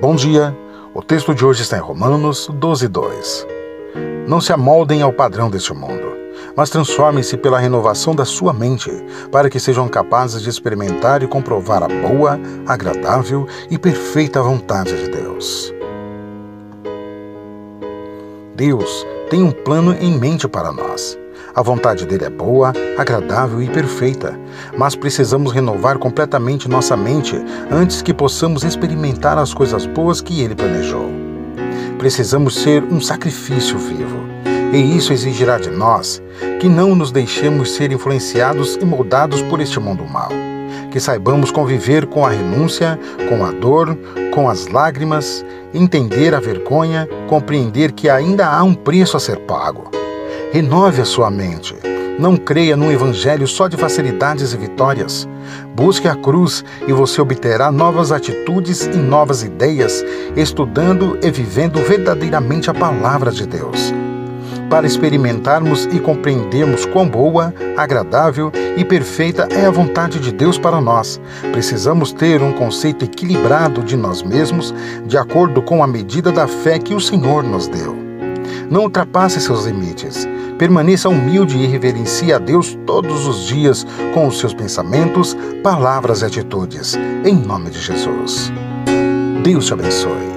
Bom dia. O texto de hoje está em Romanos 12, 2. Não se amoldem ao padrão deste mundo, mas transformem-se pela renovação da sua mente, para que sejam capazes de experimentar e comprovar a boa, agradável e perfeita vontade de Deus. Deus tem um plano em mente para nós. A vontade dele é boa, agradável e perfeita, mas precisamos renovar completamente nossa mente antes que possamos experimentar as coisas boas que ele planejou. Precisamos ser um sacrifício vivo, e isso exigirá de nós que não nos deixemos ser influenciados e moldados por este mundo mau. Que saibamos conviver com a renúncia, com a dor, com as lágrimas, entender a vergonha, compreender que ainda há um preço a ser pago Renove a sua mente. Não creia num evangelho só de facilidades e vitórias. Busque a cruz e você obterá novas atitudes e novas ideias, estudando e vivendo verdadeiramente a palavra de Deus. Para experimentarmos e compreendermos quão boa, agradável e perfeita é a vontade de Deus para nós, precisamos ter um conceito equilibrado de nós mesmos, de acordo com a medida da fé que o Senhor nos deu. Não ultrapasse seus limites. Permaneça humilde e reverencie a Deus todos os dias com os seus pensamentos, palavras e atitudes. Em nome de Jesus. Deus te abençoe.